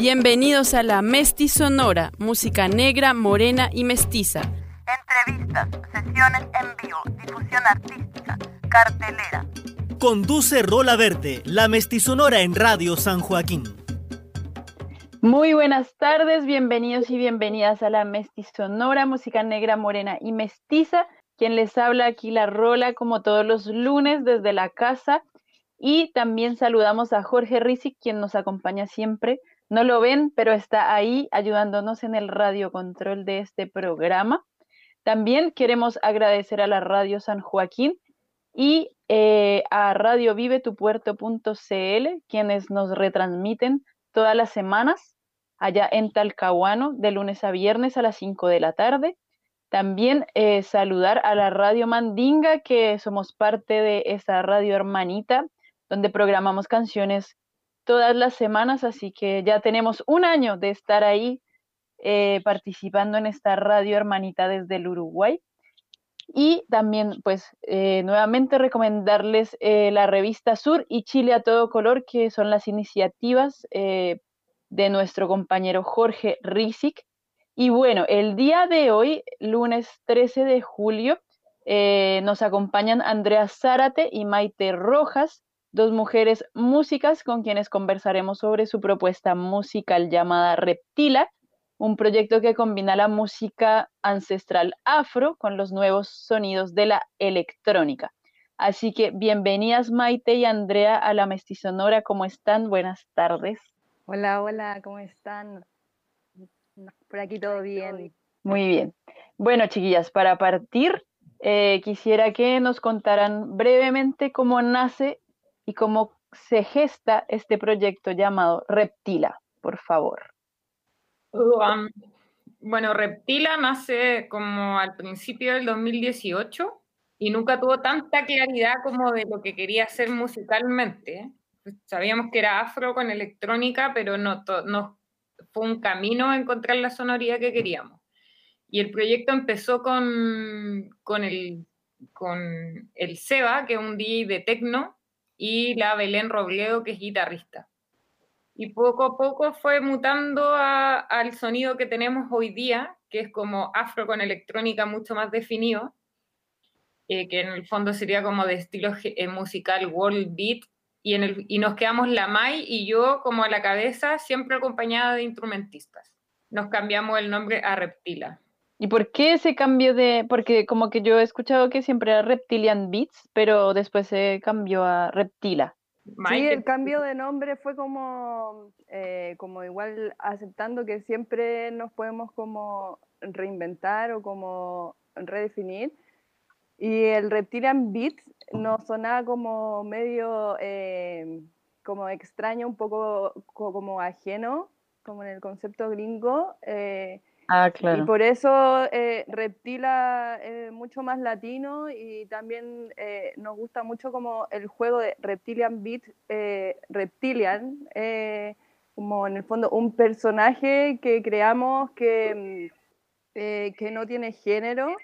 Bienvenidos a la Mesti Sonora, música negra, morena y mestiza. Entrevistas, sesiones en vivo, difusión artística, cartelera. Conduce Rola Verde, la Sonora en Radio San Joaquín. Muy buenas tardes, bienvenidos y bienvenidas a la Sonora, música negra, morena y mestiza. Quien les habla aquí la Rola como todos los lunes desde la casa. Y también saludamos a Jorge Rizic, quien nos acompaña siempre no lo ven, pero está ahí ayudándonos en el radio control de este programa. También queremos agradecer a la Radio San Joaquín y eh, a Radio Vive Tu Puerto.cl, quienes nos retransmiten todas las semanas allá en Talcahuano, de lunes a viernes a las 5 de la tarde. También eh, saludar a la Radio Mandinga, que somos parte de esa radio hermanita, donde programamos canciones todas las semanas, así que ya tenemos un año de estar ahí eh, participando en esta radio hermanita desde el Uruguay. Y también, pues, eh, nuevamente recomendarles eh, la revista Sur y Chile a todo color, que son las iniciativas de nuestro compañero Jorge Rizic. Y bueno, el día de hoy, lunes 13 de julio, nos acompañan Andrea Zárate y Maite Rojas, dos mujeres músicas con quienes conversaremos sobre su propuesta musical llamada Reptila, un proyecto que combina la música ancestral afro con los nuevos sonidos de la electrónica. Así que bienvenidas Maite y Andrea a la Mestizonora, ¿cómo están? Buenas tardes. Hola, hola, ¿cómo están? Por aquí todo bien. Muy bien. Bueno, chiquillas, para partir, eh, quisiera que nos contaran brevemente cómo nace y cómo se gesta este proyecto llamado Reptila, por favor. Um, bueno, Reptila nace como al principio del 2018 y nunca tuvo tanta claridad como de lo que quería hacer musicalmente. Pues, sabíamos que era afro con electrónica, pero no, no fue un camino a encontrar la sonoridad que queríamos. Y el proyecto empezó con, el, con el Seba, que es un DJ de techno, y la Belén Robledo, que es guitarrista. Y poco a poco fue mutando al sonido que tenemos hoy día, que es como afro con electrónica mucho más definido, eh, que en el fondo sería como de estilo eh, musical world beat, y, en el, y nos quedamos la Mai y yo como a la cabeza, siempre acompañada de instrumentistas. Nos cambiamos el nombre a Reptila. ¿Y por qué ese cambio de...? Porque como que yo he escuchado que siempre era Reptilian Beats, pero después se cambió a Reptila. Sí, el cambio de nombre fue como, eh, como igual aceptando que siempre nos podemos como reinventar o como redefinir. Y el Reptilian Beats nos sonaba como medio, eh, como extraño, un poco como ajeno, como en el concepto gringo. Eh, Ah, claro. Y por eso eh, Reptila es mucho más latino y también eh, nos gusta mucho como el juego de Reptilian Beat, eh, Reptilian, como en el fondo un personaje que creamos que, mm, que no tiene género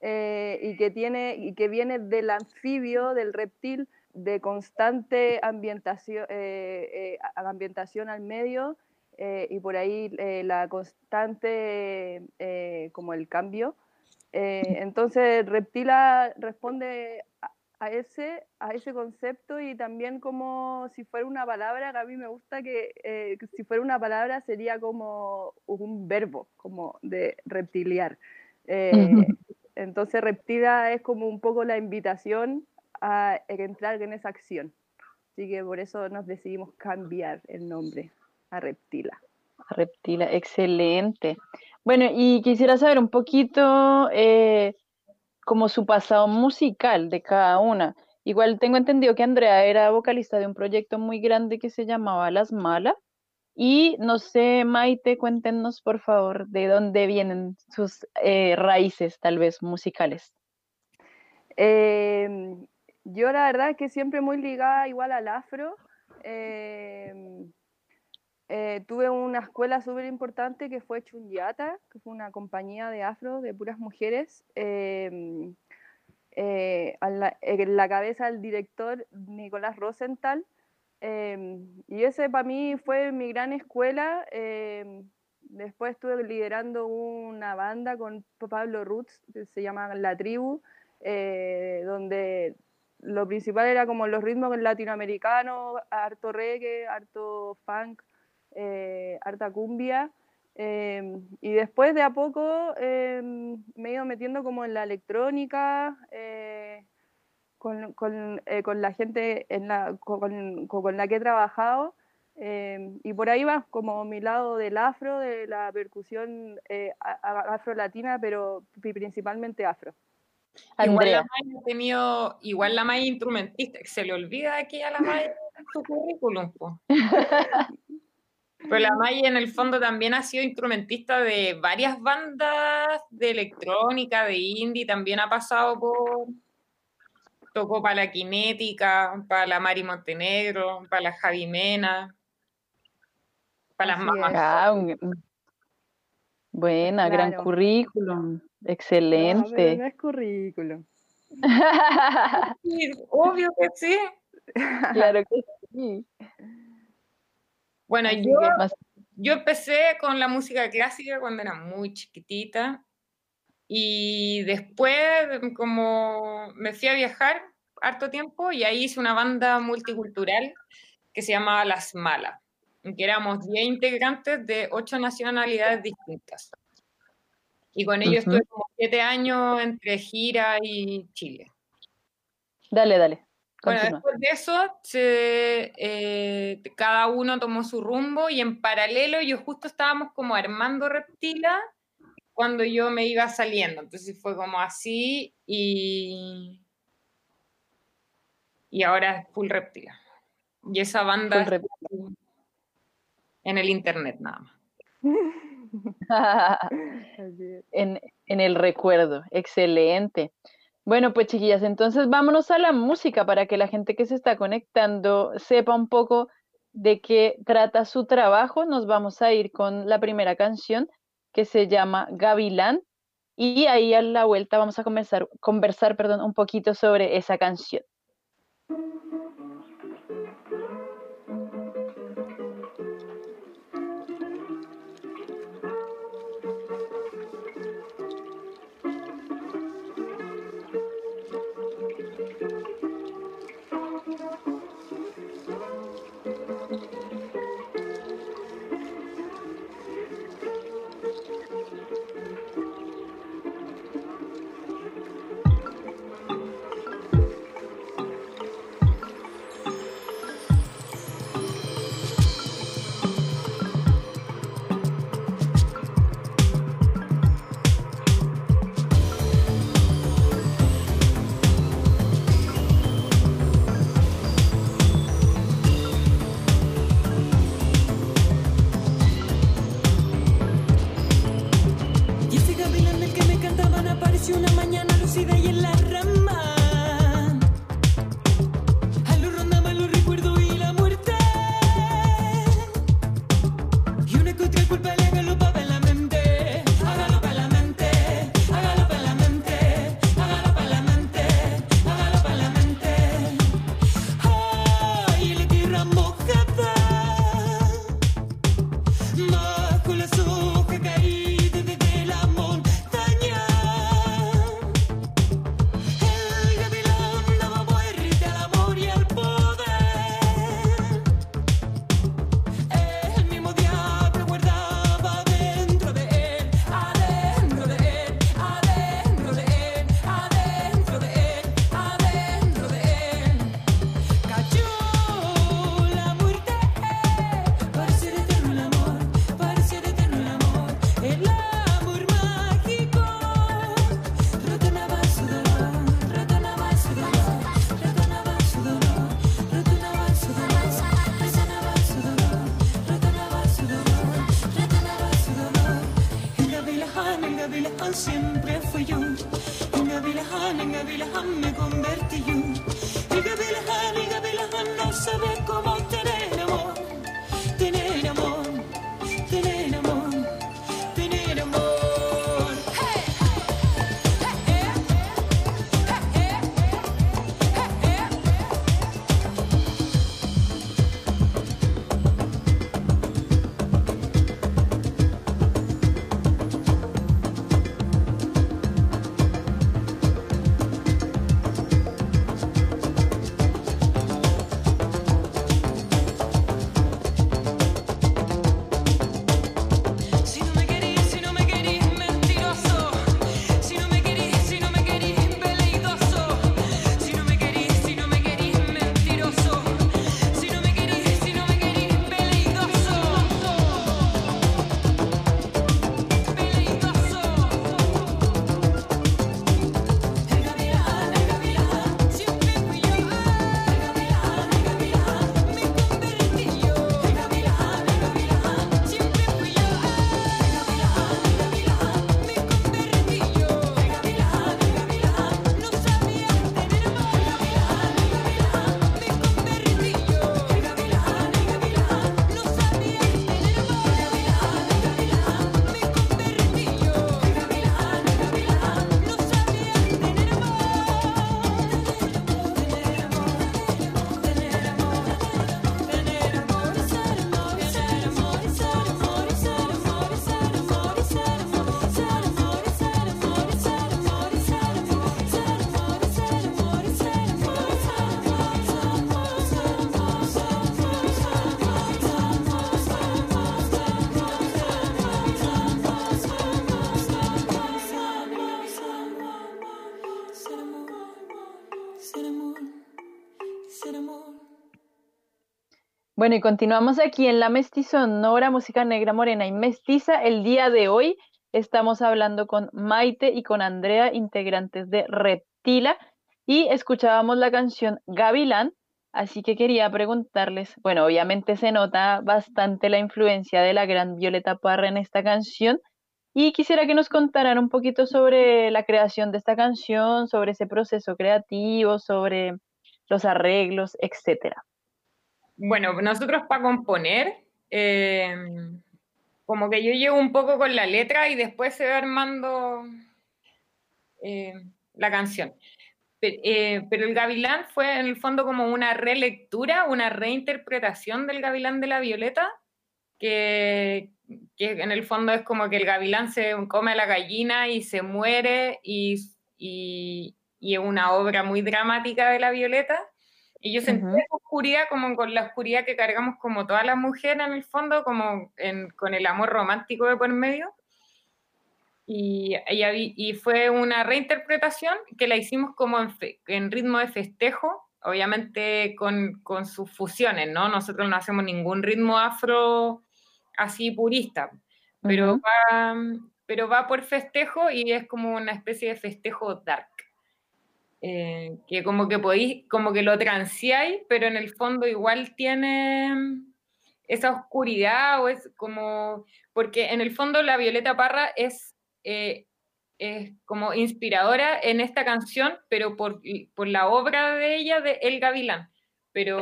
y, que tiene, y que viene del anfibio, del reptil, de constante ambientación, ambientación al medio eh, y por ahí eh, la constante eh, como el cambio. entonces Reptila responde a, ese, a ese concepto y también como si fuera una palabra, que a mí me gusta que, que si fuera una palabra sería como un verbo, como de reptiliar. entonces Reptila es como un poco la invitación a entrar en esa acción. Así que por eso nos decidimos cambiar el nombre a Reptila. Reptila, excelente. Bueno, y quisiera saber un poquito eh, como su pasado musical de cada una. Igual tengo entendido que Andrea era vocalista de un proyecto muy grande que se llamaba Las Malas. Y no sé, Maite, cuéntenos por favor de dónde vienen sus eh, raíces tal vez musicales. Em, yo la verdad que siempre muy ligada igual al afro. Em, eh, tuve una escuela súper importante que fue Chunyata, que fue una compañía de afro de puras mujeres. Em, eh, en la cabeza del director Nicolás Rosenthal. Em, y ese para mí fue mi gran escuela. Em, después estuve liderando una banda con Pablo Roots, que se llama La Tribu, eh, donde lo principal era como los ritmos latinoamericanos, harto reggae, harto funk, eh, harta cumbia. Em, y después de a poco me he ido metiendo como en la electrónica, eh, con, con, eh, con la gente en la, con, con, la que he trabajado. Eh, y por ahí va como mi lado del afro, de la percusión eh, afro-latina, pero principalmente afro. Igual la Maya ha tenido, igual la Maya instrumentista, se le olvida aquí a la Maya su currículum. Pero la Maya en el fondo también ha sido instrumentista de varias bandas de electrónica, de indie, también ha pasado por, tocó para la Kinética, para la Mari Montenegro, para la Javi Mena, para las mamás. Ah, buena, gran currículum, excelente. No, no es currículum. obvio que sí. Claro que sí. Bueno, yo, yo empecé con la música clásica cuando era muy chiquitita y después, como me fui a viajar harto tiempo, y ahí hice una banda multicultural que se llamaba Las Malas, que éramos 10 integrantes de 8 nacionalidades distintas. Y con ellos estuve como 7 años entre gira y Chile. Dale, dale. Bueno, después de eso, eh, cada uno tomó su rumbo y en paralelo yo justo estábamos como armando Reptila cuando yo me iba saliendo. Entonces fue como así y, y ahora es full reptila. Y esa banda en el internet nada más. en, en el recuerdo, excelente. Bueno, pues chiquillas, entonces vámonos a la música para que la gente que se está conectando sepa un poco de qué trata su trabajo. Nos vamos a ir con la primera canción que se llama Gavilán y ahí a la vuelta vamos a comenzar, conversar perdón, un poquito sobre esa canción. Bueno, y continuamos aquí en la Mestizonora, música negra, morena y mestiza. El día de hoy estamos hablando con Maite y con Andrea, integrantes de Reptila, y escuchábamos la canción Gavilán, así que quería preguntarles, bueno, obviamente se nota bastante la influencia de la gran Violeta Parra en esta canción, y quisiera que nos contaran un poquito sobre la creación de esta canción, sobre ese proceso creativo, sobre los arreglos, etcétera. Bueno, nosotros para componer, eh, como que yo llego un poco con la letra y después se va armando eh, la canción. Eh, pero el Gavilán fue en el fondo como una relectura, una reinterpretación del Gavilán de la Violeta, que, que en el fondo es como que el gavilán se come a la gallina y se muere y, y, es una obra muy dramática de la Violeta. Y yo sentí esa oscuridad como con la oscuridad que cargamos como todas las mujeres en el fondo, como con el amor romántico de por medio. Y, y, fue una reinterpretación que la hicimos como en, en ritmo de festejo, obviamente con, con, sus fusiones, ¿no? Nosotros no hacemos ningún ritmo afro así purista, pero, va, pero va por festejo y es como una especie de festejo dark. Eh, que como que podéis, como que lo transiáis, pero en el fondo igual tiene esa oscuridad o es como, porque en el fondo la Violeta Parra es, eh, es como inspiradora en esta canción, pero por, por, la obra de ella, de El Gavilán, pero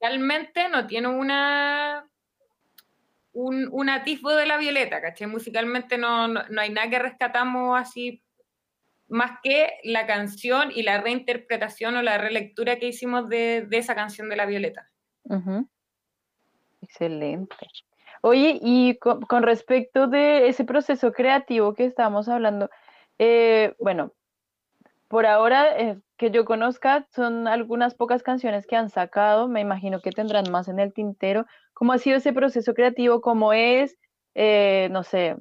realmente no tiene una un, un, atisbo de la violeta, ¿caché? Musicalmente no, no, hay nada que rescatamos así, más que la canción y la reinterpretación o la relectura que hicimos de, de esa canción de la violeta. Excelente. Oye, y con, respecto de ese proceso creativo que estábamos hablando, eh, bueno, por ahora eh, que yo conozca, son algunas pocas canciones que han sacado, me imagino que tendrán más en el tintero. ¿Cómo ha sido ese proceso creativo? ¿Cómo es? Eh, no sé,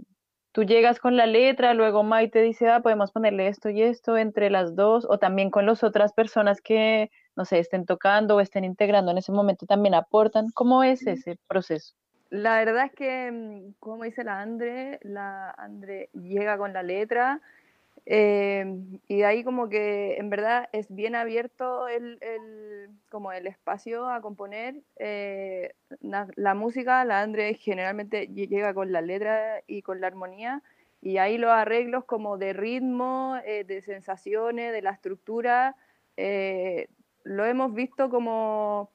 tú llegas con la letra, luego Maite dice, ah, podemos ponerle esto y esto entre las dos, o también con las otras personas que, no sé, estén tocando o estén integrando en ese momento también aportan. ¿Cómo es ese proceso? La verdad es que, mm, como dice la Andre, la Andre llega con la letra, Em, y de ahí como que en verdad es bien abierto el, el como el espacio a componer. Eh, la, música, la Andre generalmente llega con la letra y con la armonía, y ahí los arreglos como de ritmo, eh, de sensaciones, de la estructura, eh, lo hemos visto como,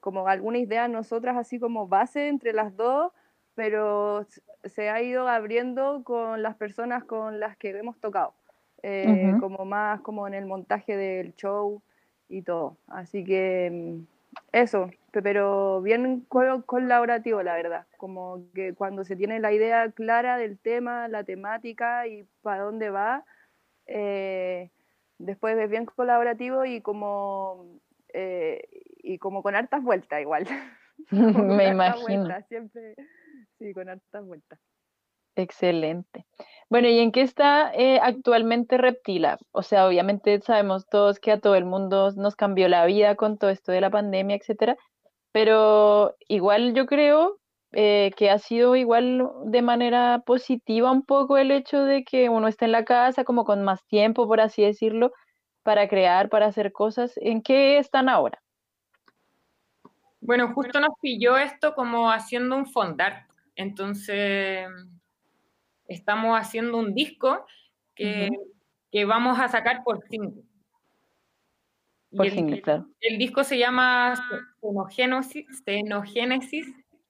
como alguna idea nosotras así como base entre las dos, pero se ha ido abriendo con las personas con las que hemos tocado, eh, como más como en el montaje del show y todo. Así que mm, eso, pero bien colaborativo, la verdad, como que cuando se tiene la idea clara del tema, la temática y para dónde va, eh, después es bien colaborativo y como, eh, y como con hartas vueltas igual. Me imagino. siempre Sí, con hartas vueltas. Excelente. Bueno, ¿y en qué está eh, actualmente Reptila? O sea, obviamente sabemos todos que a todo el mundo nos cambió la vida con todo esto de la pandemia, etcétera, pero igual yo creo eh, que ha sido igual de manera positiva un poco el hecho de que uno esté en la casa como con más tiempo, por así decirlo, para crear, para hacer cosas. ¿En qué están ahora? Bueno, justo nos pilló esto como haciendo un fondar entonces, estamos haciendo un disco que, vamos a sacar por single. Por el, claro. El disco se llama Xenogénesis,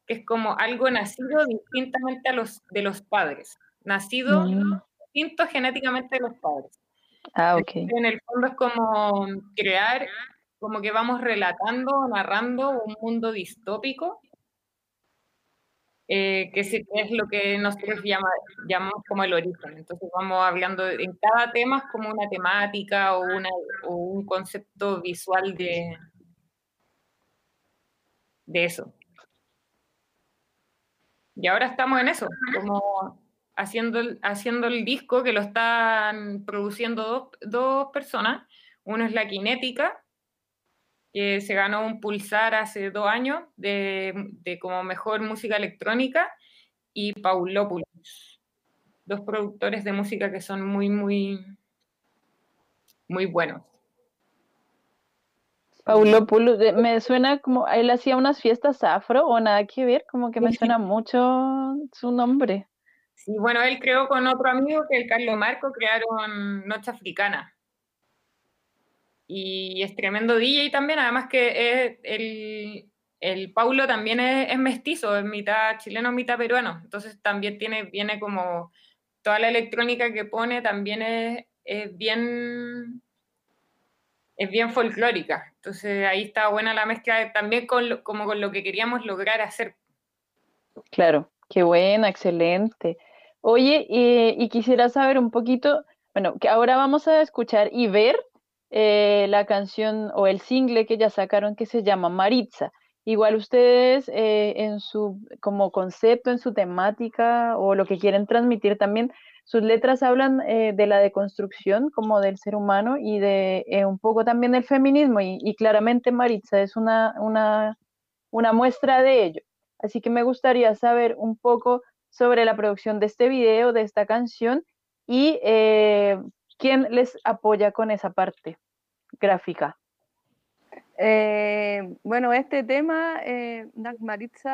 que es como algo nacido distintamente a los, de los padres. Nacido mm. distinto genéticamente de los padres. Ah, ok. En el fondo es como crear, como que vamos relatando, narrando un mundo distópico eh, que, es, lo que nosotros llamamos como el origen. Entonces vamos hablando en cada tema como una temática o, un concepto visual de, de eso. Y ahora estamos en eso, como haciendo, haciendo el disco que lo están produciendo dos, dos personas. Uno es La Kinética, que se ganó un pulsar hace dos años de, de como mejor música electrónica, y Paulopoulos, dos productores de música que son muy, muy, muy buenos. Paulopoulos, me suena como, él hacía unas fiestas afro o nada que ver, como que me suena mucho su nombre. Sí, bueno, él creó con otro amigo que el Carlos Marco, crearon Noche Africana. Y es tremendo DJ también, además que es el, el Paulo también es, mestizo, es mitad chileno, mitad peruano. Entonces también tiene, viene como toda la electrónica que pone también es, bien es bien folclórica. Entonces ahí está buena la mezcla también con como con lo que queríamos lograr hacer. Claro, qué buena, excelente. Oye, y, quisiera saber un poquito, bueno, que ahora vamos a escuchar y ver eh, la canción o el single que ya sacaron que se llama Maritza. Igual ustedes eh, en su como concepto, en su temática o lo que quieren transmitir también, sus letras hablan eh, de la deconstrucción como del ser humano y de un poco también del feminismo y, claramente Maritza es una, una, muestra de ello. Así que me gustaría saber un poco sobre la producción de este video, de esta canción y quién les apoya con esa parte gráfica. Eh, bueno, este tema, eh,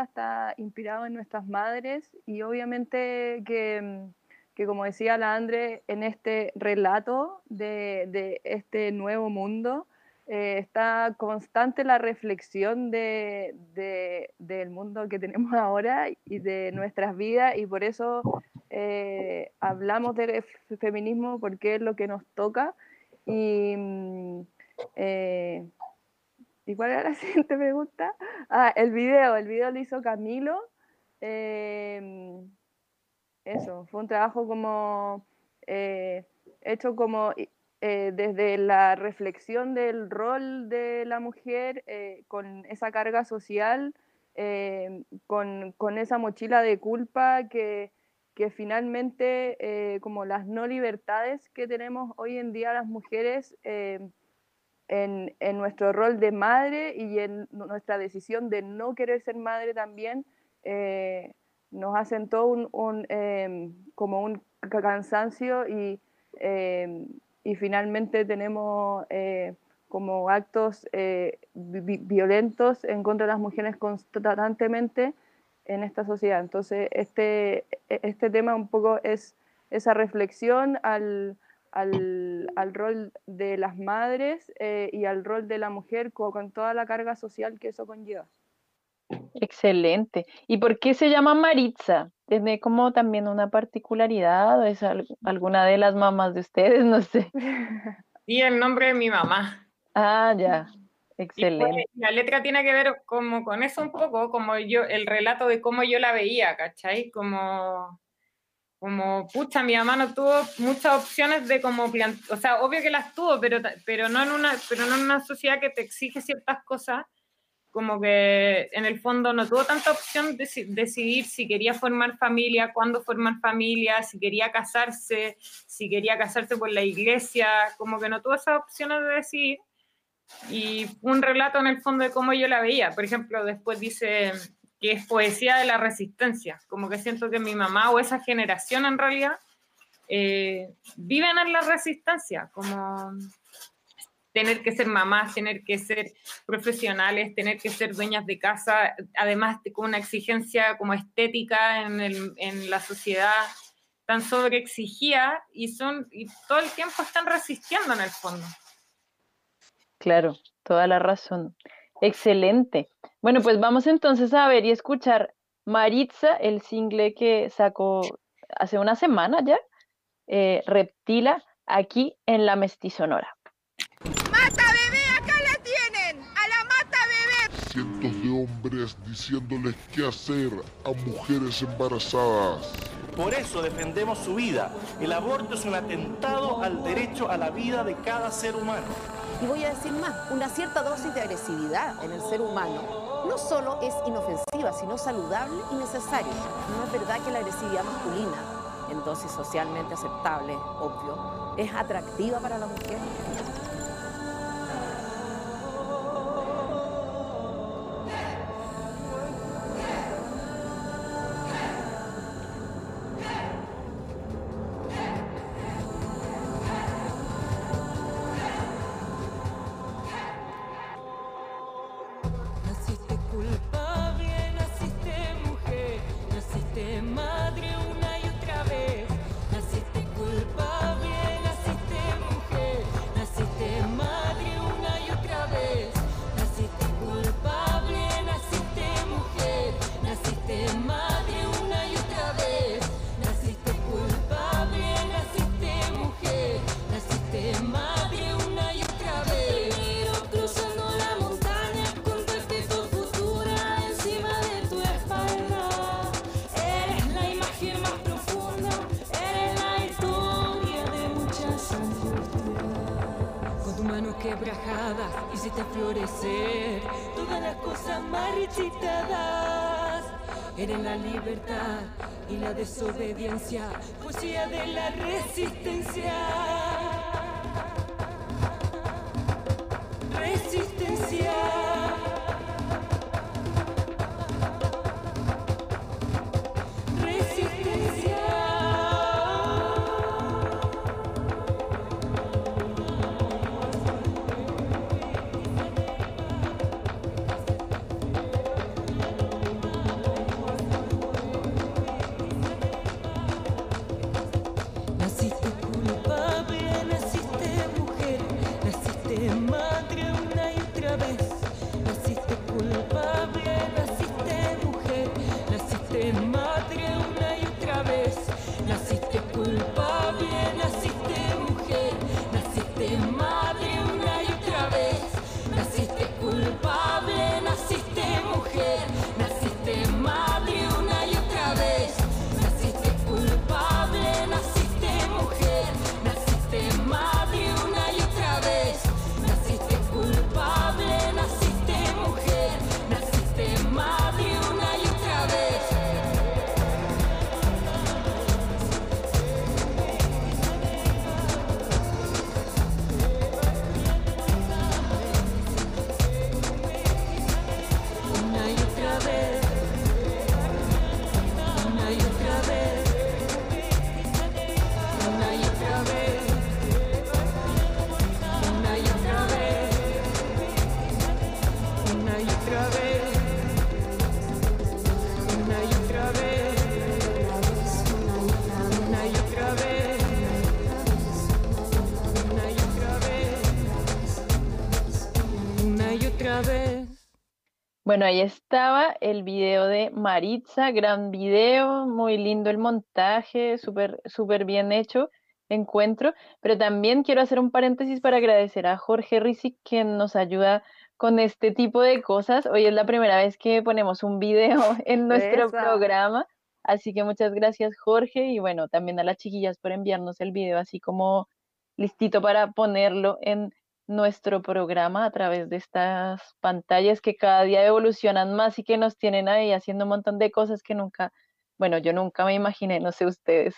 está inspirado en nuestras madres y obviamente que, que como decía la Andre, en este relato de este nuevo mundo, eh, está constante la reflexión de, del mundo que tenemos ahora y de nuestras vidas y por eso eh, hablamos de feminismo porque es lo que nos toca y, mm, eh, ¿y cuál era la siguiente pregunta? Ah, el video, el video lo hizo Camilo eso, fue un trabajo como hecho como eh, desde la reflexión del rol de la mujer eh, con esa carga social, eh, con, con, esa mochila de culpa que, que finalmente, como las no libertades que tenemos hoy en día las mujeres en, en, nuestro rol de madre y en nuestra decisión de no querer ser madre también, nos hacen todo un, un como un cansancio y y finalmente tenemos eh, como actos eh, violentos en contra de las mujeres constantemente en esta sociedad. Entonces, este, e-, este tema un poco es esa reflexión al, al, al rol de las madres eh, y al rol de la mujer con toda la carga social que eso conlleva. Excelente. ¿Y por qué se llama Maritza? ¿Tiene como también una particularidad o es alguna de las mamás de ustedes? No sé. Sí, el nombre de mi mamá. Ah, ya. Excelente. la letra tiene que ver como con eso un poco, como yo, el relato de cómo yo la veía, ¿cachai? Como, como pucha, mi mamá no tuvo muchas opciones de como, o sea, obvio que las tuvo, pero, pero, no en una, pero no en una sociedad que te exige ciertas cosas como que en el fondo no tuvo tanta opción de decidir si quería formar familia, cuándo formar familia, si quería casarse, si quería casarse por la iglesia, como que no tuvo esas opciones de decidir. Y un relato en el fondo de cómo yo la veía. Por ejemplo, después dice que es poesía de la resistencia, como que siento que mi mamá o esa generación en realidad eh, viven en la resistencia, como tener que ser mamás, tener que ser profesionales, tener que ser dueñas de casa, además con una exigencia como estética en, la sociedad tan sobreexigida y son y todo el tiempo están resistiendo en el fondo. Claro, toda la razón. Excelente. Bueno, pues vamos entonces a ver y escuchar Maritza, el single que sacó hace una semana ya, eh, Reptila, aquí en la Mestizonora. Hombres diciéndoles qué hacer a mujeres embarazadas. Por eso defendemos su vida. El aborto es un atentado al derecho a la vida de cada ser humano. Y voy a decir más, una cierta dosis de agresividad en el ser humano no solo es inofensiva, sino saludable y necesaria. No es verdad que la agresividad masculina, en dosis socialmente aceptable, obvio, es atractiva para la mujer. Desobediencia, poesía de la resistencia. Bueno, ahí estaba el video de Maritza, gran video, muy lindo el montaje, súper, súper bien hecho, encuentro. Pero también quiero hacer un paréntesis para agradecer a Jorge Rizzi, quien nos ayuda con este tipo de cosas. Hoy es la primera vez que ponemos un video en nuestro Esa. programa, así que muchas gracias Jorge y bueno, también a las chiquillas por enviarnos el video así como listito para ponerlo en nuestro programa a través de estas pantallas que cada día evolucionan más y que nos tienen ahí haciendo un montón de cosas que nunca, bueno, yo nunca me imaginé, no sé ustedes.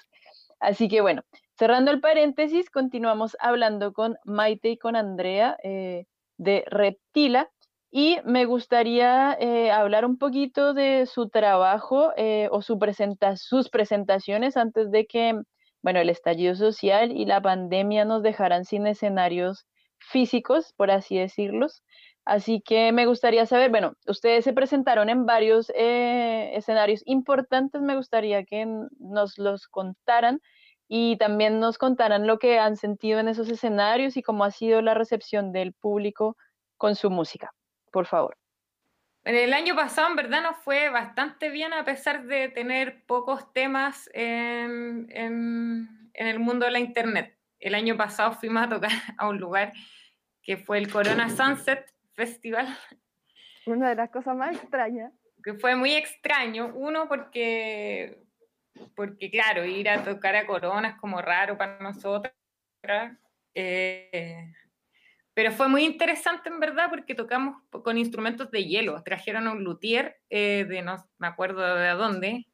Así que bueno, cerrando el paréntesis, continuamos hablando con Maite y con Andrea eh, de Reptila y me gustaría eh, hablar un poquito de su trabajo eh, o su presenta sus presentaciones antes de que, bueno, el estallido social y la pandemia nos dejaran sin escenarios físicos, por así decirlos. Así que me gustaría saber, bueno, ustedes se presentaron en varios eh, escenarios importantes, me gustaría que nos los contaran y también nos contaran lo que han sentido en esos escenarios y cómo ha sido la recepción del público con su música, por favor. En el año pasado, en verdad, nos fue bastante bien a pesar de tener pocos temas en el mundo de la internet. El año pasado fuimos a tocar a un lugar que fue el Corona Sunset Festival, Una de las cosas más extrañas. que fue muy extraño. Uno, porque, porque claro, ir a tocar a Corona es como raro para nosotras. Eh, pero fue muy interesante en verdad porque tocamos con instrumentos de hielo. Trajeron a un luthier eh, de no me acuerdo de dónde,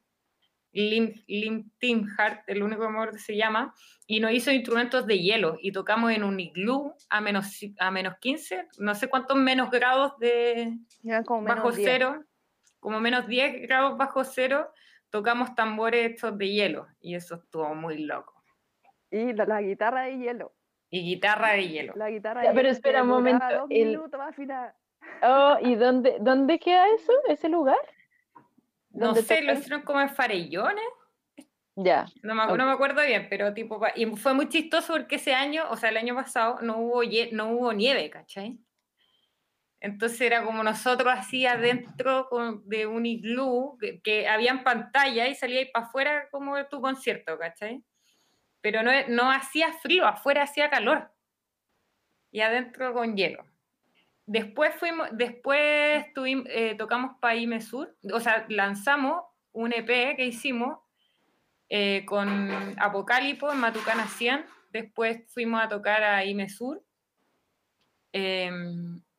Lim, Lim Tim Hart, el único amor que se llama, y nos hizo instrumentos de hielo y tocamos en un iglú a menos, a menos 15, no sé cuántos menos grados de como menos bajo 10. cero, como menos 10 grados bajo cero, tocamos tambores estos de hielo y eso estuvo muy loco. Y la, la guitarra de hielo. Y guitarra de hielo. La guitarra Ya, pero hielo espera un momento, dos el- minutos. Oh, ¿y dónde, dónde queda eso, ese lugar? No ¿Dónde sé, lo tocan? hicieron como en Farellones. Ya. No me, no me acuerdo bien, pero tipo, y fue muy chistoso porque ese año, o sea, el año pasado, no hubo, no hubo nieve, ¿cachai? Entonces era como nosotros así adentro de un iglú, que, que habían pantalla y salía para afuera como de tu concierto, ¿cachai? Pero no, no hacía frío, afuera hacía calor. Y adentro con hielo. Después fuimos, después tuvim- eh, tocamos Paime Sur, o sea, lanzamos un EP que hicimos eh, con Apocalipo en Matucana 100. Después fuimos a tocar a Ime Sur. eh,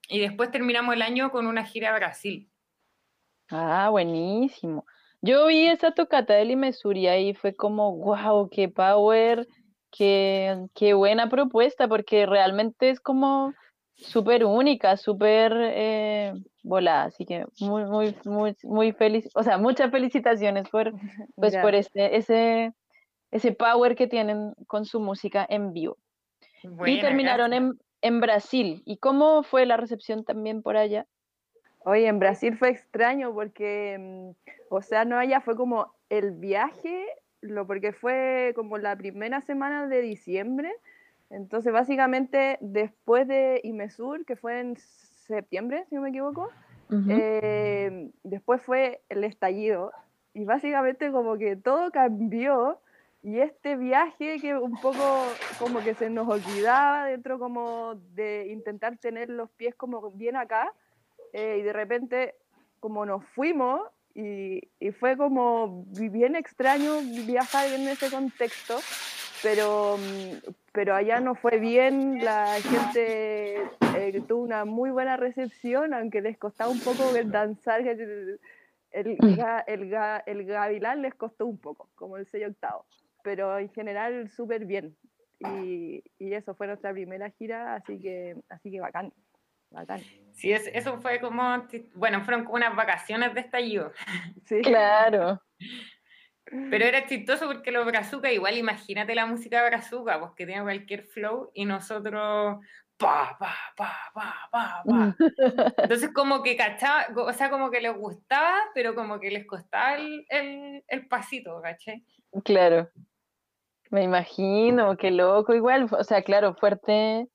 y después terminamos el año con una gira a Brasil. Ah, buenísimo. Yo vi esa tocata de Limesur y ahí fue como, wow, qué power, qué, qué buena propuesta, porque realmente es como súper única, súper eh, volada. Así que muy, muy, muy, muy feliz, o sea, muchas felicitaciones por, pues, por Gracias. ese, ese, ese power que tienen con su música en vivo. Y terminaron en, en Brasil. ¿Y cómo fue la recepción también por allá? Oye, en Brasil fue extraño porque, mm, o sea, no allá fue como el viaje, lo, porque fue como la primera semana de diciembre. Entonces, básicamente, después de Imesur, que fue en septiembre, si no me equivoco, eh, después fue el estallido. Y básicamente como que todo cambió. Y este viaje que un poco como que se nos olvidaba dentro como de intentar tener los pies como bien acá, eh, y de repente como nos fuimos y, y fue como bi- bien extraño viajar en ese contexto, pero, mm, pero allá no fue bien, la gente eh, tuvo una muy buena recepción, aunque les costaba un poco el danzar, que el, el, ga- el, el gavilán les costó un poco, como el sello octavo, pero en general súper bien. Y, y eso fue nuestra primera gira, así que, así que bacán, bacán. Sí, es- eso fue como, bueno, fueron como unas vacaciones de estallido. Sí. Claro. Pero era chistoso porque los brazucas, igual imagínate la música de brazuca, pues que tiene cualquier flow y nosotros pa, pa, pa, pa, pa, pa. Entonces como que cachaba, o sea, como que les gustaba, pero como que les costaba el, el, el pasito, ¿cachai? Claro. Me imagino, qué loco igual. O sea, claro, fuerte,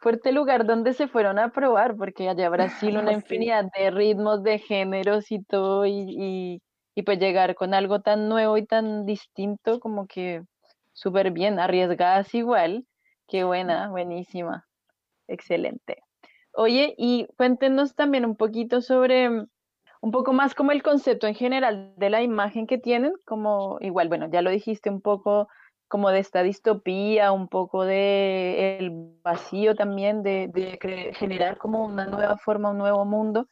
fuerte lugar donde se fueron a probar, porque allá Brasil una infinidad de ritmos, de géneros y todo, y, y, y pues llegar con algo tan nuevo y tan distinto, como que súper bien, arriesgadas igual. Qué buena, buenísima, excelente. Oye, y cuéntenos también un poquito sobre, mm, un poco más como el concepto en general de la imagen que tienen, como igual, bueno, ya lo dijiste un poco como de esta distopía, un poco de el vacío también, de, de generar como una nueva forma, un nuevo mundo,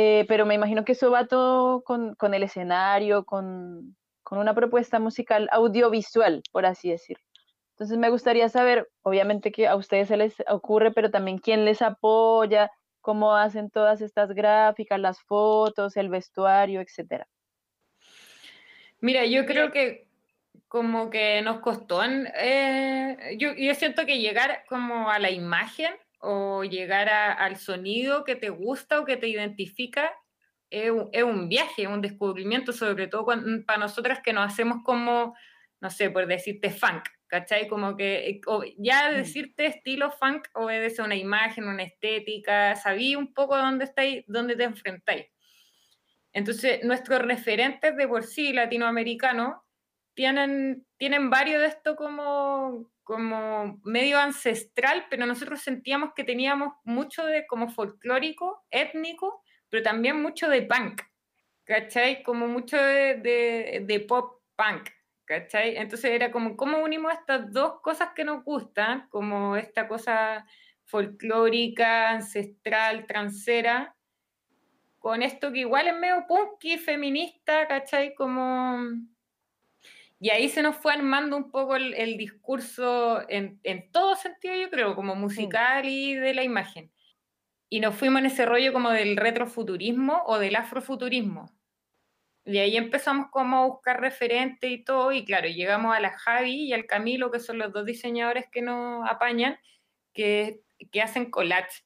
eh, pero me imagino que eso va todo con, con el escenario, con, con una propuesta musical audiovisual, por así decirlo. Entonces me gustaría saber, obviamente que a ustedes se les ocurre, pero también quién les apoya, cómo hacen todas estas gráficas, las fotos, el vestuario, etcétera. Mira, yo creo que como que nos costó, en, eh, yo, yo siento que llegar como a la imagen o llegar a- al sonido que te gusta o que te identifica es un, es un viaje, un descubrimiento, sobre todo cuan- para nosotras que nos hacemos como, no sé, por decirte funk, ¿cachai? Como que eh, o- ya decirte estilo funk obedece a una imagen, una estética, sabí un poco dónde estáis, dónde te enfrentáis. Entonces, nuestros referentes de por sí latinoamericanos tienen, tienen varios de esto como, como medio ancestral, pero nosotros sentíamos que teníamos mucho de como folclórico, étnico, pero también mucho de punk, ¿cachai? Como mucho de, de, de pop punk, ¿cachai? Entonces era como, ¿cómo unimos estas dos cosas que nos gustan? Como esta cosa folclórica, ancestral, transera, con esto que igual es medio punky, feminista, ¿cachai? Como... Y ahí se nos fue armando un poco el, el discurso en, en todo sentido, yo creo, como musical y de la imagen. Y nos fuimos en ese rollo como del retrofuturismo o del afrofuturismo. Y ahí empezamos como a buscar referentes y todo, y claro, llegamos a la Javi y al Camilo, que son los dos diseñadores que nos apañan, que, que hacen collage.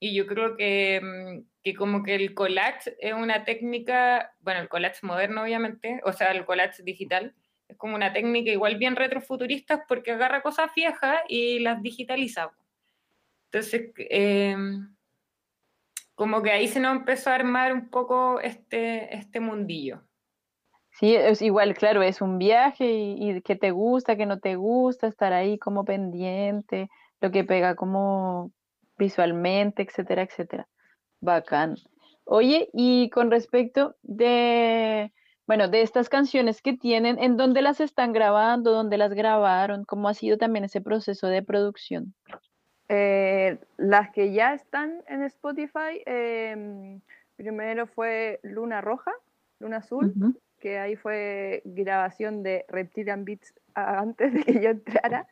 y yo creo que, mm, que como que el collage es una técnica, bueno, el collage moderno obviamente, o sea, el collage digital, es como una técnica igual bien retrofuturista porque agarra cosas viejas y las digitaliza. Entonces, eh, como que ahí se nos empezó a armar un poco este, este mundillo. Sí, es igual, claro, es un viaje y, y que te gusta, que no te gusta, estar ahí como pendiente, lo que pega como visualmente, etcétera, etcétera. Bacán. Oye, y con respecto de, bueno, de estas canciones que tienen, ¿en dónde las están grabando? ¿Dónde las grabaron? ¿Cómo ha sido también ese proceso de producción? Eh, las que ya están en Spotify, em, primero fue Luna Roja, Luna Azul, que ahí fue grabación de Reptilian Beats antes de que yo entrara.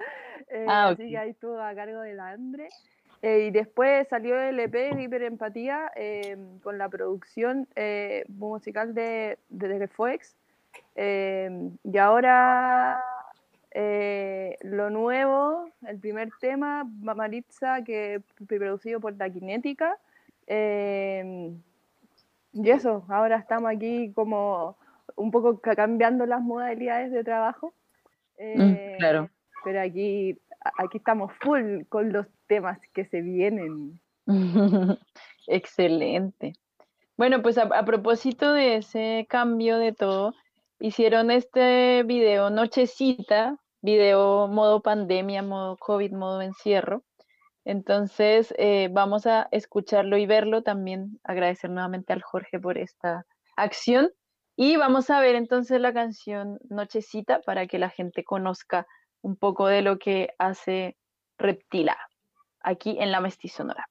eh, Ah, Así ok. que ahí estuvo a cargo de la Andre. Eh, y después salió el EP de Hiperempatía em, con la producción eh, musical de, de Telefoex. Em, y ahora eh, lo nuevo, el primer tema, Ma- Maritza, que producido por La Kinética. eh, y eso, ahora estamos aquí como un poco ca- cambiando las modalidades de trabajo. eh, claro. Pero aquí, aquí estamos full con los temas que se vienen. Excelente. Bueno, pues a, propósito de ese cambio de todo, hicieron este video Nochecita, video modo pandemia, modo COVID, modo encierro. Entonces, eh, vamos a escucharlo y verlo. También agradecer nuevamente al Jorge por esta acción. Y vamos a ver entonces la canción Nochecita para que la gente conozca un poco de lo que hace Reptila aquí en la Mestizonora.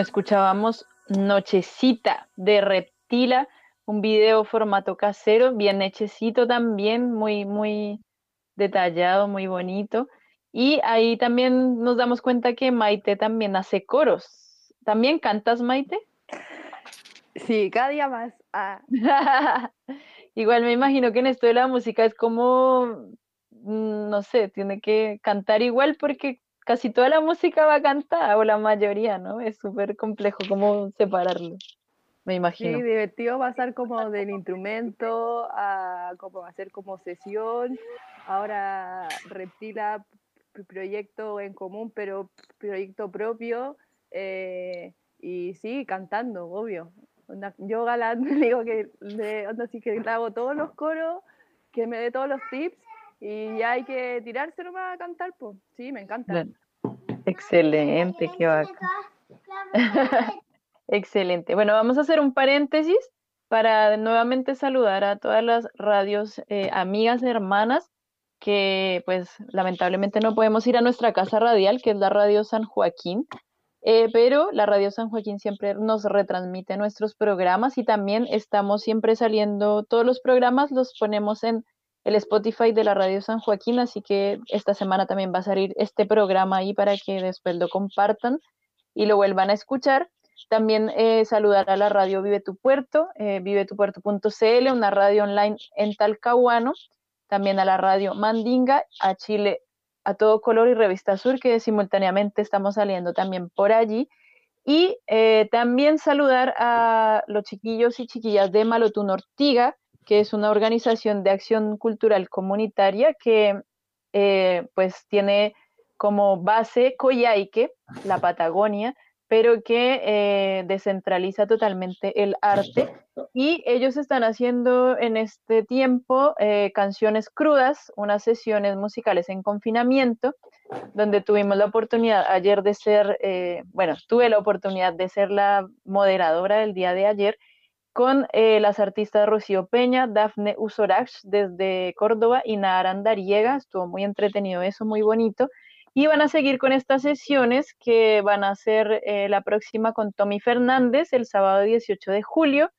Bueno, escuchábamos Nochecita de Reptila, un video formato casero, bien hechecito también, muy, muy detallado, muy bonito. Y ahí también nos damos cuenta que Maite también hace coros. ¿También cantas, Maite? Sí, cada día más. Ah, Igual me imagino que en esto de la música es como mm, no sé, tiene que cantar igual porque casi toda la música va cantada, o la mayoría, ¿no? Es súper complejo cómo separarlo, me Sí, imagino. divertido pasar como del instrumento a como hacer como sesión. Ahora Reptila, proyecto en común, pero proyecto propio. eh, y sí, cantando, obvio. Yo galán digo que le, onda, sí que le hago todos los coros, que me dé todos los tips y ya hay que tirarse nomás a cantar, pues. Sí, me encanta. Claro. Excelente, qué bacán. Excelente. Bueno, vamos a hacer un paréntesis para nuevamente saludar a todas las radios eh, amigas, hermanas, que pues lamentablemente no podemos ir a nuestra casa radial, que es la Radio San Joaquín, eh, pero la Radio San Joaquín siempre nos retransmite nuestros programas y también estamos siempre saliendo, todos los programas los ponemos en el Spotify de la Radio San Joaquín, así que esta semana también va a salir este programa ahí para que después lo compartan y lo vuelvan a escuchar. También eh, saludar a la radio Vive tu Puerto, eh, vivetupuerto.cl, una radio online en Talcahuano. También a la radio Mandinga, a Chile a todo color y Revista Sur, que simultáneamente estamos saliendo también por allí. Y eh, también saludar a los chiquillos y chiquillas de Malotún Ortiga, que es una organización de acción cultural comunitaria que eh, pues tiene como base Coyhaique, la Patagonia, pero que eh, descentraliza totalmente el arte. Y ellos están haciendo en este tiempo eh, canciones crudas, unas sesiones musicales en confinamiento, donde tuvimos la oportunidad ayer de ser, eh, bueno, tuve la oportunidad de ser la moderadora del día de ayer con eh, las artistas Rocío Peña, Dafne Usorach desde Córdoba y Nahara Andariega. Estuvo muy entretenido eso, muy bonito. Y van a seguir con estas sesiones que van a ser eh, la próxima con Tommy Fernández el sábado 18 de julio,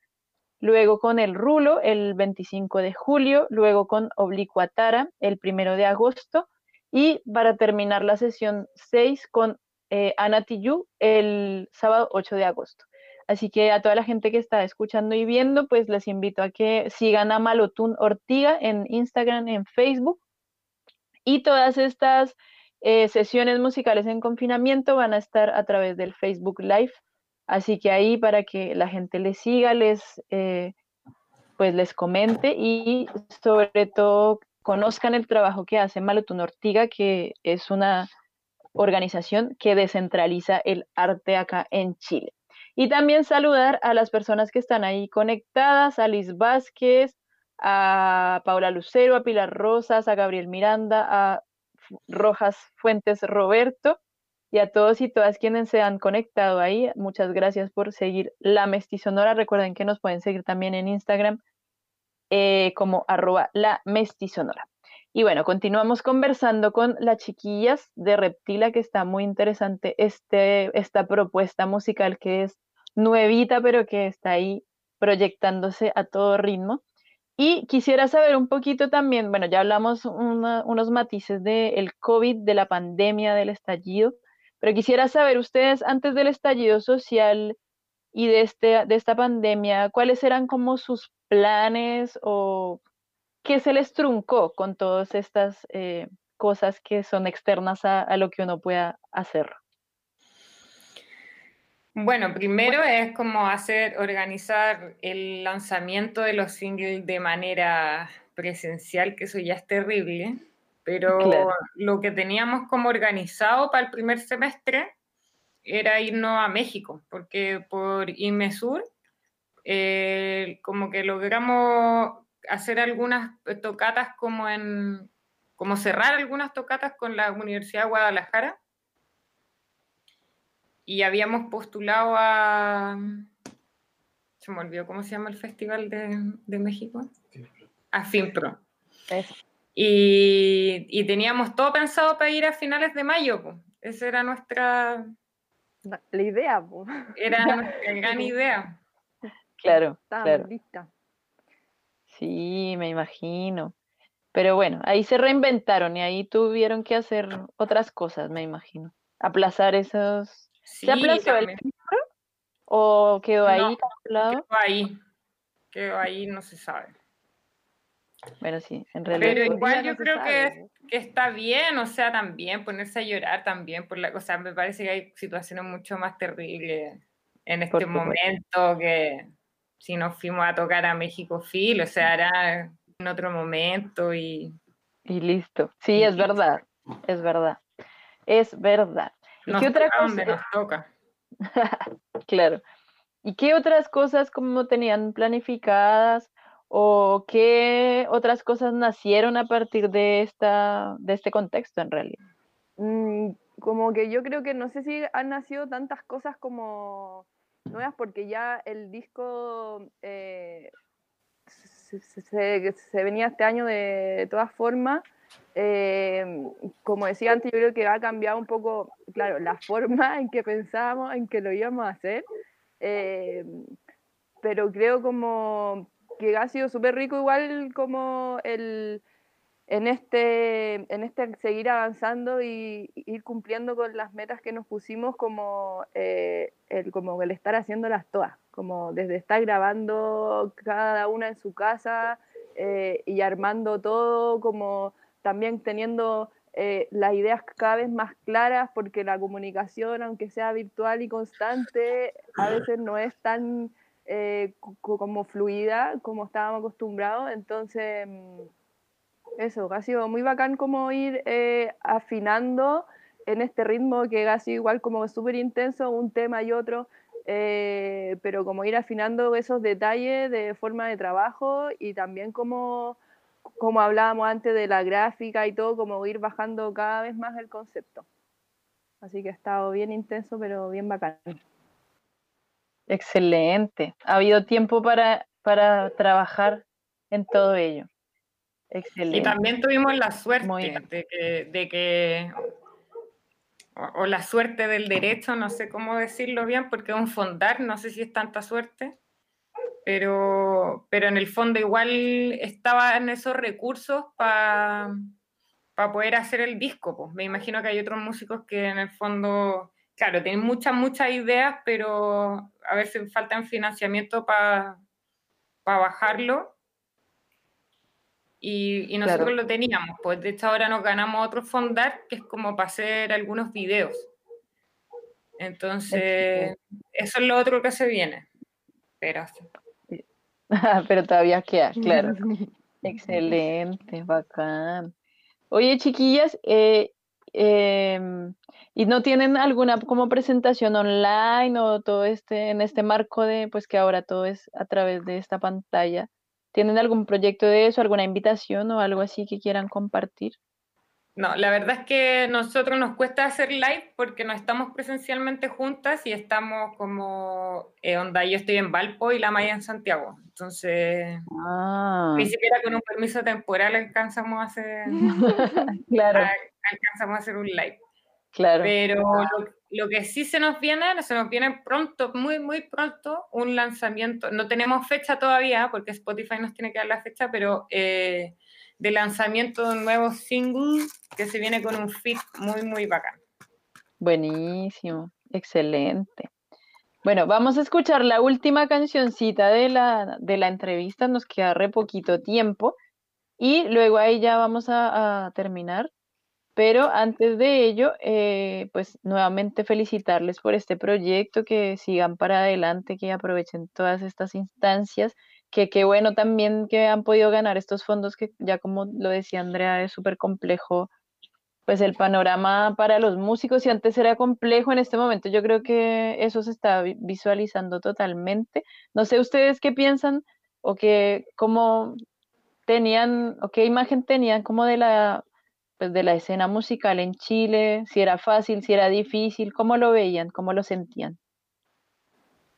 luego con El Rulo el 25 de julio, luego con Oblicuo Atara el 1 de agosto y para terminar la sesión 6 con eh, Ana Tijoux el sábado 8 de agosto. Así que a toda la gente que está escuchando y viendo, pues les invito a que sigan a Malotún Ortiga en Instagram, en Facebook. Y todas estas eh, sesiones musicales en confinamiento van a estar a través del Facebook Live. Así que ahí para que la gente les siga, les, eh, pues les comente y sobre todo conozcan el trabajo que hace Malotún Ortiga, que es una organización que descentraliza el arte acá en Chile. Y también saludar a las personas que están ahí conectadas, a Liz Vázquez, a Paula Lucero, a Pilar Rosas, a Gabriel Miranda, a Rojas Fuentes Roberto y a todos y todas quienes se han conectado ahí. Muchas gracias por seguir La Mestizonora. Recuerden que nos pueden seguir también en Instagram eh, como arroba La Mestizonora. Y bueno, continuamos conversando con las chiquillas de Reptila, que está muy interesante este, esta propuesta musical que es nuevita, pero que está ahí proyectándose a todo ritmo. Y quisiera saber un poquito también, bueno, ya hablamos unos matices del COVID, de la pandemia, del estallido, pero quisiera saber ustedes antes del estallido social y de, este, de esta pandemia, ¿cuáles eran como sus planes o qué se les truncó con todas estas eh, cosas que son externas a, a, lo que uno pueda hacer? Bueno, primero es como hacer, organizar el lanzamiento de los singles de manera presencial, que eso ya es terrible, pero claro. lo que teníamos como organizado para el primer semestre era irnos a México, porque por IMESUR eh, como que logramos hacer algunas tocatas como en, como cerrar algunas tocatas con la Universidad de Guadalajara y habíamos postulado a, se me olvidó cómo se llama el festival de, de México, a FIMPRO. Y, y, teníamos todo pensado para ir a finales de mayo, pues. esa era nuestra... La idea, pues. Era nuestra gran idea. Claro, claro. Lista. Sí, me imagino. Pero bueno, ahí se reinventaron y ahí tuvieron que hacer otras cosas, me imagino. Aplazar esos. Sí, ¿Se aplazó también. el o quedó ahí No? Quedó ahí. Quedó ahí, no se sabe. Bueno, sí, en realidad. Pero igual yo creo que, que está bien, o sea, también ponerse a llorar también por la, o sea, me parece que hay situaciones mucho más terribles en este momento que si nos fuimos a tocar a México Phil, o sea, hará en otro momento y Y listo. Sí, Y es listo. verdad. Es verdad. Es verdad. ¿Y nos qué otra toca donde cosa? nos toca. Claro. ¿Y qué otras cosas como tenían planificadas o qué otras cosas nacieron a partir de esta de este contexto en realidad? Mm, como que yo creo que no sé si han nacido tantas cosas como nuevas porque ya el disco eh, se, se- se- venía este año de todas formas. Eh, como decía antes, yo creo que ha cambiado un poco, claro, la forma en que pensábamos en que lo íbamos a hacer. eh, pero creo como que ha sido súper rico igual como el, en este, en este seguir avanzando y, y ir cumpliendo con las metas que nos pusimos como, eh, el, como el estar haciéndolas todas, como desde estar grabando cada una en su casa eh, y armando todo, como también teniendo eh, las ideas cada vez más claras, porque la comunicación, aunque sea virtual y constante, a veces no es tan eh, co- como fluida como estábamos acostumbrados, entonces... eso, ha sido muy bacán como ir eh, afinando en este ritmo que ha sido igual como súper intenso, un tema y otro, eh, pero como ir afinando esos detalles de forma de trabajo y también como, como hablábamos antes de la gráfica y todo, como ir bajando cada vez más el concepto. Así que ha estado bien intenso, pero bien bacán. Excelente. Ha habido tiempo para, para trabajar en todo ello. Excelente. Y también tuvimos la suerte de que, de que o, o la suerte del derecho, no sé cómo decirlo bien, porque es un fondar, no sé si es tanta suerte, pero, pero en el fondo igual estaban esos recursos para poder hacer el disco. Pues. Me imagino que hay otros músicos que en el fondo, claro, tienen muchas, muchas ideas, pero a veces faltan financiamiento para bajarlo. Y, y nosotros Claro. lo teníamos, pues de hecho ahora nos ganamos otro fondar que es como para hacer algunos videos. Entonces, eso es lo otro que se viene. Pero. Pero todavía queda, claro. Excelente, bacán. Oye, chiquillas, eh, em, ¿y no tienen alguna como presentación online o todo este, en este marco de, pues que ahora todo es a través de esta pantalla? ¿Tienen algún proyecto de eso, alguna invitación o algo así que quieran compartir? No, la verdad es que nosotros nos cuesta hacer live porque no estamos presencialmente juntas y estamos como eh, onda, yo estoy en Valpo y la Maya en Santiago. Entonces, Ah, ni siquiera con un permiso temporal alcanzamos a hacer, claro, a- alcanzamos a hacer un live. claro. Pero lo, lo que sí se nos viene, se nos viene pronto, muy, muy pronto, un lanzamiento. No tenemos fecha todavía, porque Spotify nos tiene que dar la fecha, pero eh, de lanzamiento de un nuevo single que se viene con un fit muy, muy bacán. Buenísimo, excelente. Bueno, vamos a escuchar la última cancioncita de la, de la entrevista, nos queda re poquito tiempo y luego ahí ya vamos a, a terminar. Pero antes de ello, eh, pues nuevamente felicitarles por este proyecto, que sigan para adelante, que aprovechen todas estas instancias, que qué bueno también que han podido ganar estos fondos, que ya como lo decía Andrea, es súper complejo pues el panorama para los músicos, si antes era complejo, en este momento yo creo que eso se está vi- visualizando totalmente. No sé ustedes qué piensan o qué, cómo tenían, o qué imagen tenían como de la, pues de la escena musical en Chile, si era fácil, si era difícil, cómo lo veían, cómo lo sentían.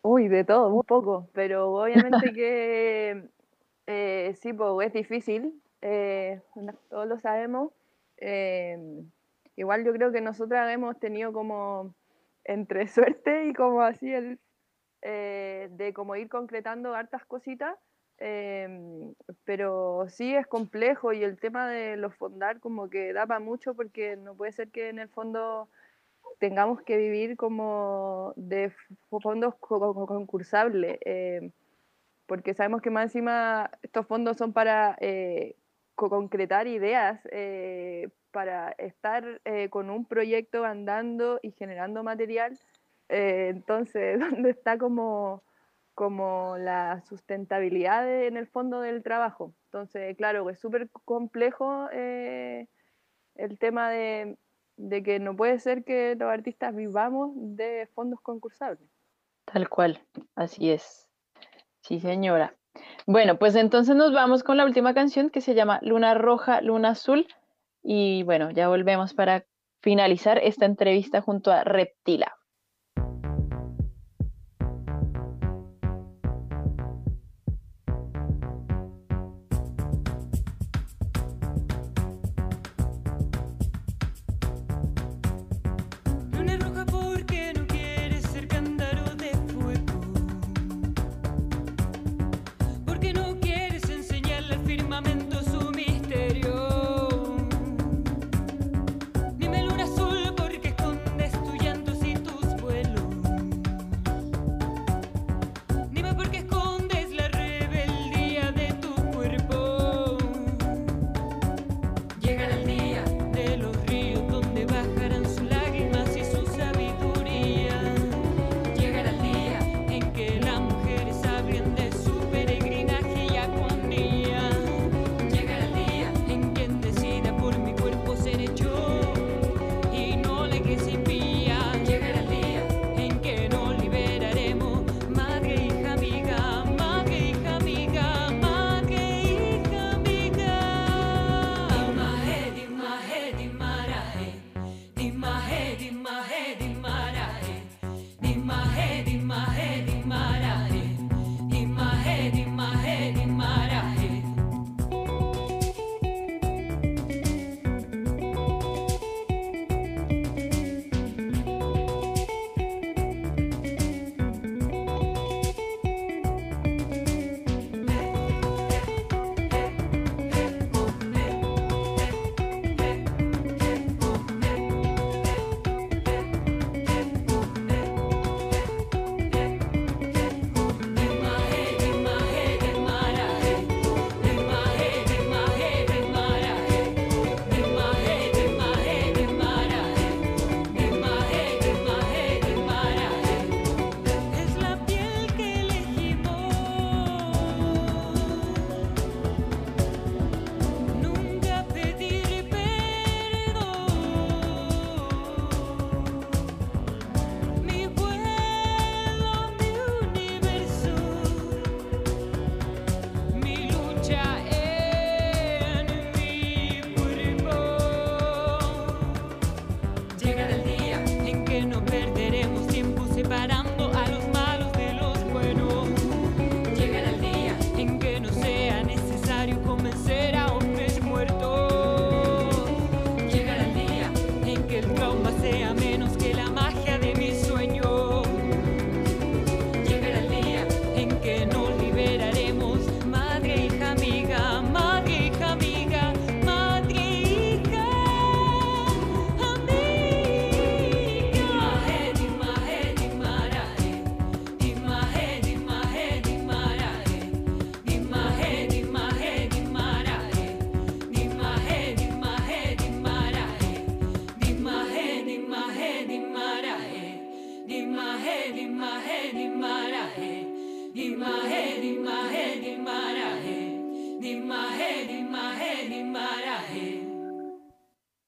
Uy, de todo, un poco, pero obviamente que eh, sí, pues es difícil, eh, todos lo sabemos. eh, igual yo creo que nosotras hemos tenido como entre suerte y como así el eh, de como ir concretando hartas cositas, eh, pero sí es complejo y el tema de los fondar como que da para mucho porque no puede ser que en el fondo tengamos que vivir como de fondos co- co- concursables, eh, porque sabemos que más encima estos fondos son para eh, co- concretar ideas, eh, para estar eh, con un proyecto andando y generando material. Eh, entonces, ¿dónde está como, como la sustentabilidad en el fondo del trabajo? Entonces, claro, es súper complejo eh, el tema de, de que no puede ser que los artistas vivamos de fondos concursables. Tal cual, así es. Sí, señora. Bueno, pues entonces nos vamos con la última canción que se llama Luna Roja, Luna Azul. Y bueno, ya volvemos para finalizar esta entrevista junto a Reptila.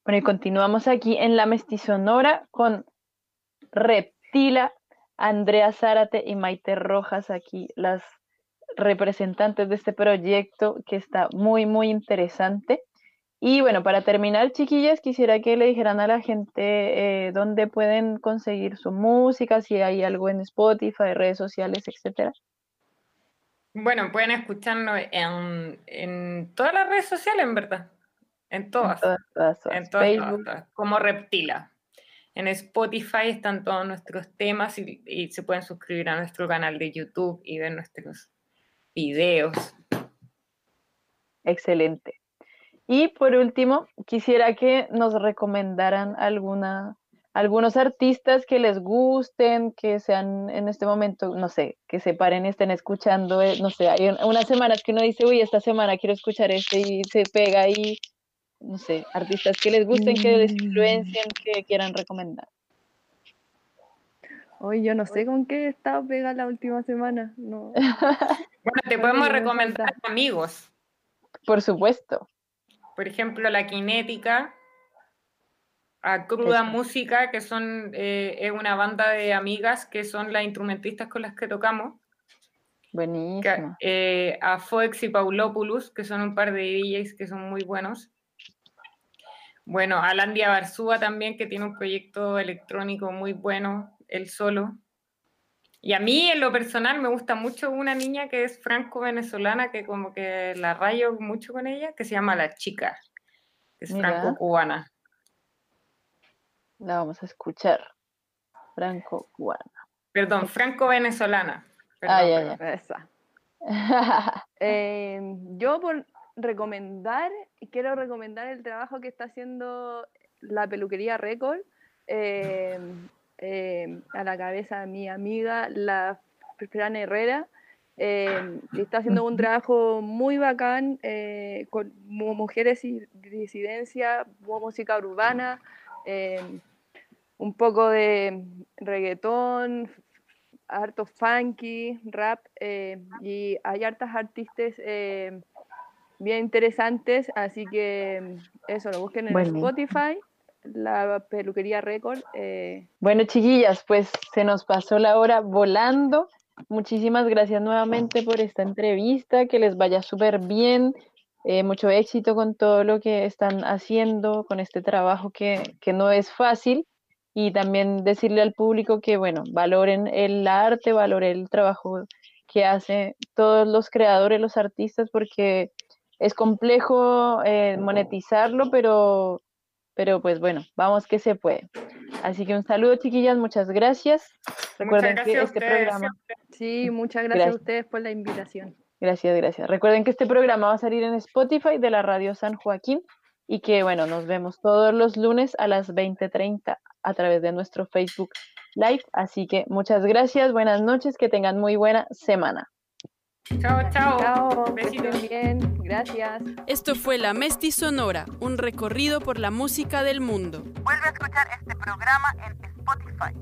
Bueno, y continuamos aquí en la Mestizonora con Reptila, Andrea Zárate y Maite Rojas, aquí las representantes de este proyecto que está muy, muy interesante. Y bueno, para terminar, chiquillas, quisiera que le dijeran a la gente eh, dónde pueden conseguir su música, si hay algo en Spotify, redes sociales, etcétera. Bueno, pueden escucharnos en, en todas las redes sociales, en verdad. En todas. todas, todas, todas. En todas, todas, Facebook. todas, como Reptila. En Spotify están todos nuestros temas y, y se pueden suscribir a nuestro canal de YouTube y ver nuestros videos. Excelente. Y por último, quisiera que nos recomendaran alguna, algunos artistas que les gusten, que sean en este momento, no sé, que se paren y estén escuchando, eh, no sé, hay un- unas semanas que uno dice, uy, esta semana quiero escuchar este y se pega ahí, no sé, artistas que les gusten, que les influencien, que quieran recomendar. Hoy yo no sé con qué he estado pegada la última semana. No. Bueno, te podemos recomendar amigos. Por supuesto. Por ejemplo, La Kinética, a Cruda Eso. Música, que son eh, es una banda de amigas que son las instrumentistas con las que tocamos. Buenísimo. que- eh, a Foex y Paulopoulos, que son un par de DJs que son muy buenos. Bueno, a Landia Barzúa también, que tiene un proyecto electrónico muy bueno, él solo. Y a mí, en lo personal, me gusta mucho una niña que es franco-venezolana, que como que la rayo mucho con ella, que se llama La Chica, que es franco-cubana. La vamos a escuchar. Franco Cubana. Perdón, franco-venezolana. Ah, ya. Esa. Eh, yo por recomendar, quiero recomendar el trabajo que está haciendo la peluquería Record eh, eh, a la cabeza de mi amiga, la Fran Herrera. eh, que está haciendo un trabajo muy bacán eh, con mu- mujeres y disidencia, música urbana, eh, un poco de reggaetón, harto funky, rap, eh, y hay hartas artistas eh, bien interesantes, así que eso, lo busquen en Buenísimo. Spotify, la peluquería Record. eh, Bueno, chiquillas, pues se nos pasó la hora volando. Muchísimas gracias nuevamente por esta entrevista, que les vaya súper bien, eh, mucho éxito con todo lo que están haciendo, con este trabajo que, que no es fácil, y también decirle al público que, bueno, valoren el arte, valoren el trabajo que hacen todos los creadores, los artistas, porque es complejo eh, monetizarlo, pero, pero pues bueno, vamos que se puede. Así que un saludo, chiquillas, muchas gracias. Recuerden gracias que a este ustedes. programa, sí, muchas gracias, Gracias. a ustedes por la invitación. gracias, gracias. Recuerden que este programa va a salir en Spotify de la Radio San Joaquín y que bueno, nos vemos todos los lunes a las 20:30 a través de nuestro Facebook Live. Así que muchas gracias, buenas noches, que tengan muy buena semana. Chao, chao. Chao, Besitos. bien, gracias. Esto fue La Mesti Sonora, un recorrido por la música del mundo. Vuelve a escuchar este programa en Spotify.